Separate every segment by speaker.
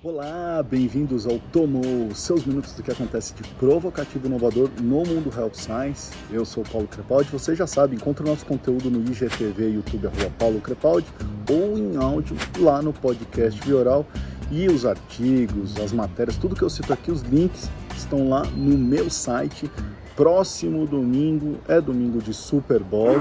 Speaker 1: Olá, bem-vindos ao Tomou, seus minutos do que acontece de provocativo e inovador no mundo Health Science. Eu sou Paulo Crepaldi, você já sabe, encontra o nosso conteúdo no IGTV, YouTube, arroba Paulo Crepaldi, ou em áudio lá no podcast Vioral. E os artigos, as matérias, tudo que eu cito aqui, os links estão lá no meu site próximo domingo é domingo de Super Bowl.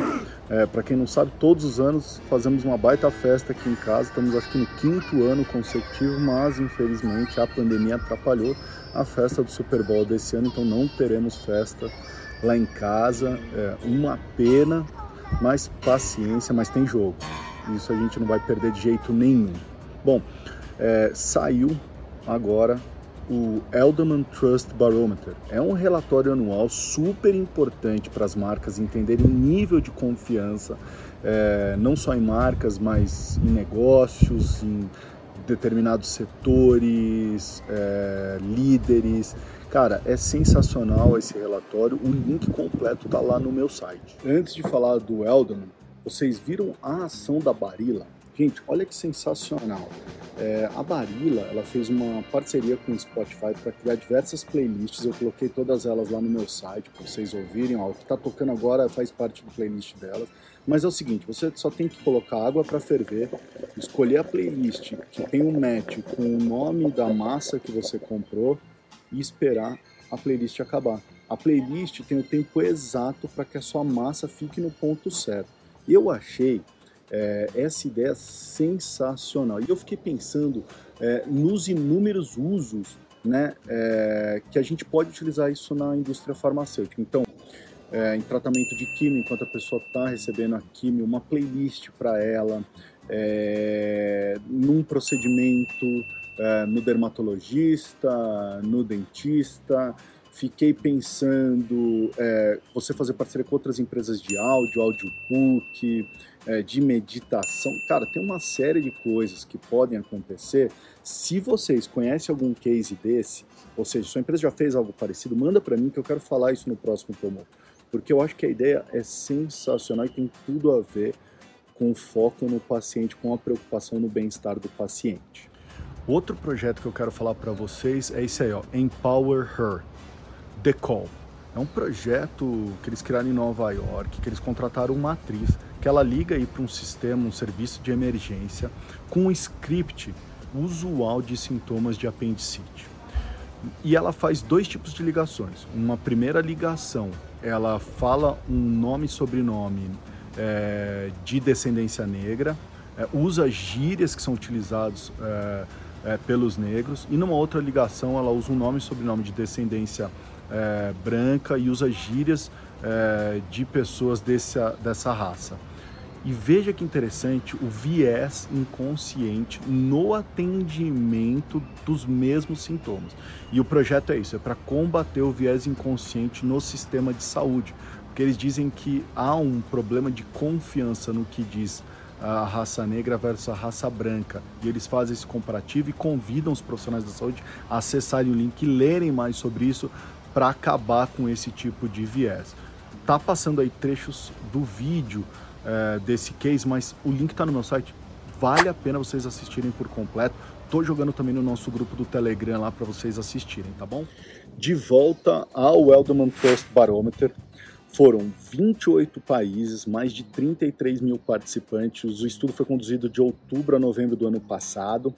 Speaker 1: É, para quem não sabe, todos os anos fazemos uma baita festa aqui em casa. Estamos acho que no quinto ano consecutivo, mas infelizmente a pandemia atrapalhou a festa do Super Bowl desse ano, então não teremos festa lá em casa. É uma pena, mas paciência, mas tem jogo. Isso a gente não vai perder de jeito nenhum. Bom, é, saiu agora o Elderman Trust Barometer. É um relatório anual super importante para as marcas entenderem o nível de confiança, é, não só em marcas, mas em negócios, em determinados setores, é, líderes. Cara, é sensacional esse relatório. O link completo está lá no meu site. Antes de falar do Elderman, vocês viram a ação da Barilla? Gente, olha que sensacional. É, a Barilla ela fez uma parceria com o Spotify para criar diversas playlists. Eu coloquei todas elas lá no meu site para vocês ouvirem. Ó, o que está tocando agora faz parte do playlist delas. Mas é o seguinte: você só tem que colocar água para ferver, escolher a playlist que tem um match com o nome da massa que você comprou e esperar a playlist acabar. A playlist tem o tempo exato para que a sua massa fique no ponto certo. Eu achei é, essa ideia é sensacional. E eu fiquei pensando é, nos inúmeros usos né, é, que a gente pode utilizar isso na indústria farmacêutica. Então, é, em tratamento de químio, enquanto a pessoa está recebendo a químio, uma playlist para ela, é, num procedimento é, no dermatologista, no dentista, fiquei pensando é, você fazer parceria com outras empresas de áudio, audiobook, é, de meditação. Cara, tem uma série de coisas que podem acontecer. Se vocês conhecem algum case desse, ou seja, sua empresa já fez algo parecido, manda para mim que eu quero falar isso no próximo promo. Porque eu acho que a ideia é sensacional e tem tudo a ver com foco no paciente, com a preocupação no bem-estar do paciente. Outro projeto que eu quero falar para vocês é esse aí, ó, Empower Her The Call. É um projeto que eles criaram em Nova York, que eles contrataram uma atriz, que ela liga aí para um sistema, um serviço de emergência, com um script usual de sintomas de apendicite. E ela faz dois tipos de ligações. Uma primeira ligação, ela fala um nome e sobrenome é, de descendência negra, é, usa gírias que são utilizados é, pelos negros, e numa outra ligação ela usa um nome e sobrenome de descendência negra é, branca e usa gírias é, de pessoas dessa, dessa raça. E veja que interessante o viés inconsciente no atendimento dos mesmos sintomas. E o projeto é isso, é para combater o viés inconsciente no sistema de saúde, porque eles dizem que há um problema de confiança no que diz a raça negra versus a raça branca. E eles fazem esse comparativo e convidam os profissionais da saúde a acessarem o link e lerem mais sobre isso para acabar com esse tipo de viés. Tá passando aí trechos do vídeo é, desse case, mas o link está no meu site. Vale a pena vocês assistirem por completo. Tô jogando também no nosso grupo do Telegram lá para vocês assistirem, tá bom? De volta ao Elderman Trust Barometer. Foram 28 países, mais de 33 mil participantes. O estudo foi conduzido de outubro a novembro do ano passado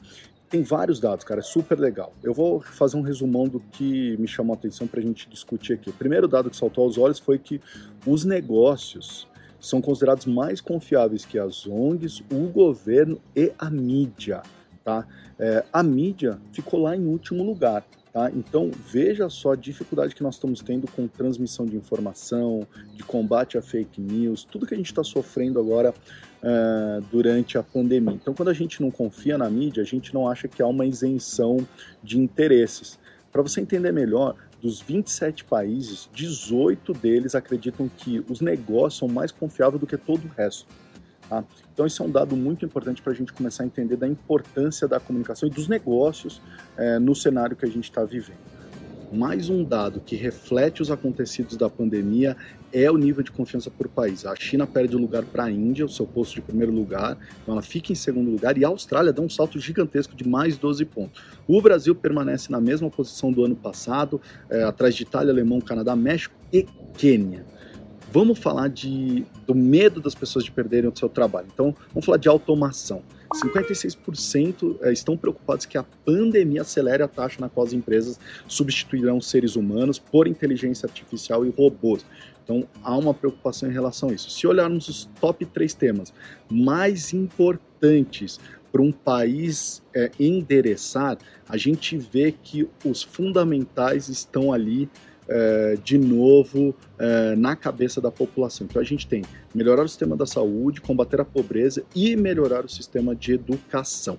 Speaker 1: tem vários dados, cara, é super legal. Eu vou fazer um resumão do que me chamou a atenção para a gente discutir aqui. O primeiro dado que saltou aos olhos foi que os negócios são considerados mais confiáveis que as ONGs, o governo e a mídia. Tá? É, a mídia ficou lá em último lugar. Tá? Então veja só a dificuldade que nós estamos tendo com transmissão de informação, de combate a fake news, tudo que a gente está sofrendo agora uh, durante a pandemia. Então, quando a gente não confia na mídia, a gente não acha que há uma isenção de interesses. Para você entender melhor, dos 27 países, 18 deles acreditam que os negócios são mais confiáveis do que todo o resto. Tá? Então, isso é um dado muito importante para a gente começar a entender da importância da comunicação e dos negócios é, no cenário que a gente está vivendo. mais um dado que reflete os acontecidos da pandemia é o nível de confiança por país. A China perde o lugar para a Índia, o seu posto de primeiro lugar, então ela fica em segundo lugar, e a Austrália dá um salto gigantesco de mais 12 pontos. O Brasil permanece na mesma posição do ano passado, é, atrás de Itália, Alemão, Canadá, México e Quênia. Vamos falar de, do medo das pessoas de perderem o seu trabalho. Então, vamos falar de automação. 56% eh, estão preocupados que a pandemia acelere a taxa na qual as empresas substituirão seres humanos por inteligência artificial e robôs. Então, há uma preocupação em relação a isso. Se olharmos os top três temas mais importantes para um país é, endereçar, a gente vê que os fundamentais estão ali é, de novo é, na cabeça da população. Então a gente tem melhorar o sistema da saúde, combater a pobreza e melhorar o sistema de educação.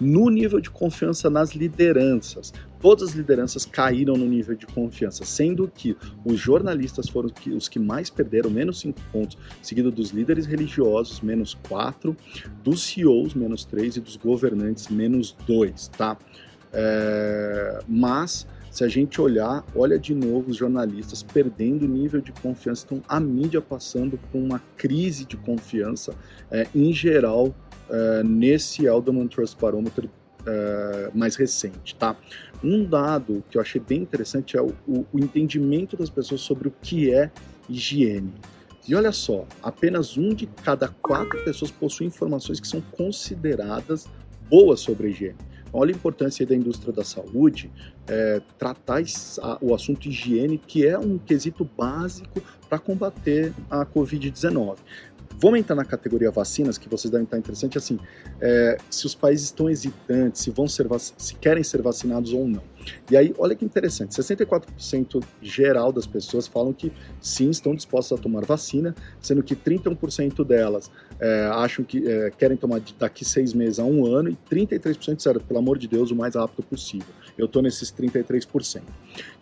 Speaker 1: No nível de confiança nas lideranças, todas as lideranças caíram no nível de confiança, sendo que os jornalistas foram os que mais perderam, menos 5 pontos, seguido dos líderes religiosos, menos 4, dos CEOs, menos 3 e dos governantes, menos 2, tá? É, mas se a gente olhar, olha de novo os jornalistas perdendo nível de confiança, então a mídia passando por uma crise de confiança é, em geral é, nesse Alderman Trust Barometer é, mais recente, tá? Um dado que eu achei bem interessante é o, o, o entendimento das pessoas sobre o que é higiene. E olha só, apenas um de cada quatro pessoas possui informações que são consideradas boas sobre a higiene. Olha a importância da indústria da saúde é, tratar o assunto higiene, que é um quesito básico para combater a Covid-19. Vamos entrar na categoria vacinas, que vocês devem estar interessante, assim, é, se os países estão hesitantes, se vão ser se querem ser vacinados ou não. E aí, olha que interessante, 64% geral das pessoas falam que sim, estão dispostas a tomar vacina, sendo que 31% delas é, acham que é, querem tomar daqui seis meses a um ano e 33% disseram, pelo amor de Deus, o mais rápido possível. Eu estou nesses 33%.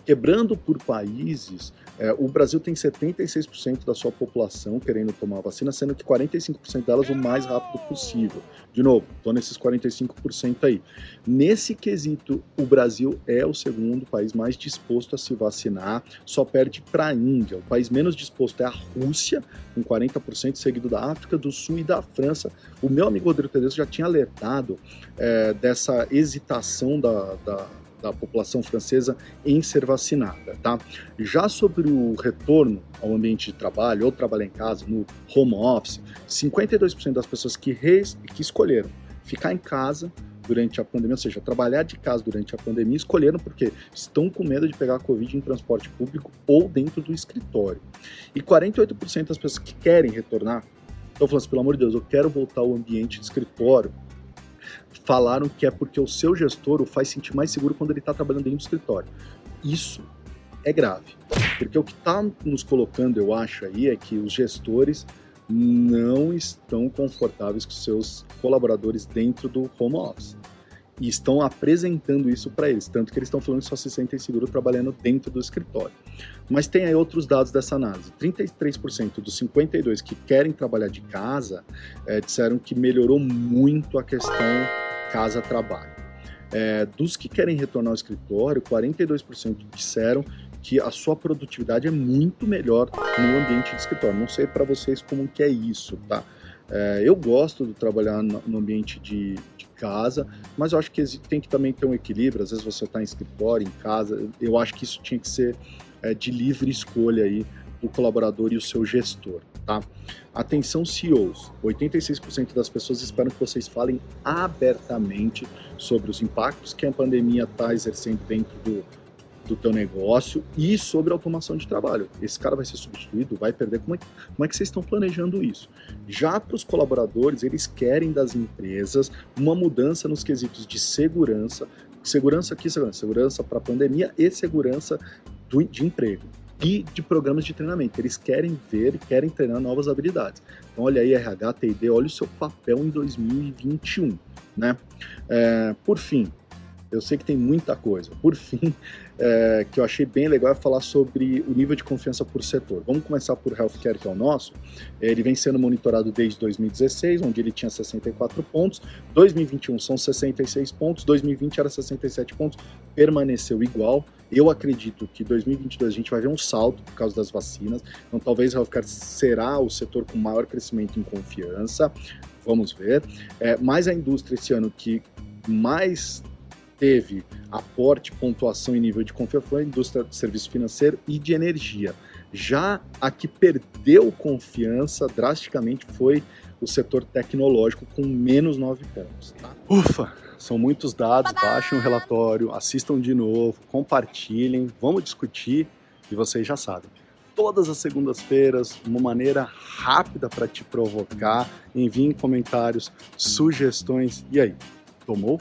Speaker 1: Quebrando por países, é, o Brasil tem 76% da sua população querendo tomar vacina, sendo que 45% delas o mais rápido possível. De novo, estou nesses 45% aí. Nesse quesito, o Brasil é o segundo país mais disposto a se vacinar, só perde para a Índia. O país menos disposto é a Rússia, com 40%, seguido da África do Sul e da França. O meu amigo Rodrigo Tedesco já tinha alertado é, dessa hesitação da, da da população francesa em ser vacinada, tá? Já sobre o retorno ao ambiente de trabalho ou trabalhar em casa, no home office, 52% das pessoas que, que escolheram ficar em casa durante a pandemia, ou seja, trabalhar de casa durante a pandemia, escolheram porque estão com medo de pegar a Covid em transporte público ou dentro do escritório. E 48% das pessoas que querem retornar estão falando assim, pelo amor de Deus, eu quero voltar ao ambiente de escritório, falaram que é porque o seu gestor o faz sentir mais seguro quando ele está trabalhando dentro do escritório. Isso é grave, porque o que está nos colocando, eu acho, aí é que os gestores não estão confortáveis com seus colaboradores dentro do home office. E estão apresentando isso para eles, tanto que eles estão falando que só se sentem seguros trabalhando dentro do escritório. Mas tem aí outros dados dessa análise. 33% dos 52 que querem trabalhar de casa é, disseram que melhorou muito a questão casa-trabalho. É, dos que querem retornar ao escritório, 42% disseram que a sua produtividade é muito melhor no ambiente de escritório. Não sei para vocês como que é isso, tá? É, eu gosto de trabalhar no ambiente de, de, casa, mas eu acho que tem que também ter um equilíbrio. Às vezes você está em escritório, em casa. Eu acho que isso tinha que ser é, de livre escolha aí do colaborador e o seu gestor, tá? Atenção CEOs, 86% das pessoas esperam que vocês falem abertamente sobre os impactos que a pandemia está exercendo dentro do, do teu negócio e sobre automação de trabalho. Esse cara vai ser substituído, vai perder. Como é, como é que vocês estão planejando isso? Já para os colaboradores, eles querem das empresas uma mudança nos quesitos de segurança, segurança aqui, segurança, segurança para a pandemia e segurança do, de emprego e de programas de treinamento. Eles querem ver e querem treinar novas habilidades. Então, olha aí, RH, TD, olha o seu papel em 2021, né? É, por fim, eu sei que tem muita coisa. Por fim, é, que eu achei bem legal é falar sobre o nível de confiança por setor. Vamos começar por healthcare, que é o nosso. Ele vem sendo monitorado desde 2016, onde ele tinha 64 pontos. 2021 são 66 pontos, 2020 era 67 pontos, permaneceu igual. Eu acredito que 2022 a gente vai ver um salto por causa das vacinas. Então, talvez o healthcare será o setor com maior crescimento em confiança. Vamos ver. É, mas a indústria esse ano que mais teve aporte, pontuação e nível de confiança foi a indústria de serviço financeiro e de energia. Já a que perdeu confiança drasticamente foi o setor tecnológico com menos 9 pontos. Tá? Ufa! São muitos dados, baixem o relatório, assistam de novo, compartilhem, vamos discutir e vocês já sabem. Todas as segundas-feiras, uma maneira rápida para te provocar, enviem comentários, sugestões. E aí, tomou?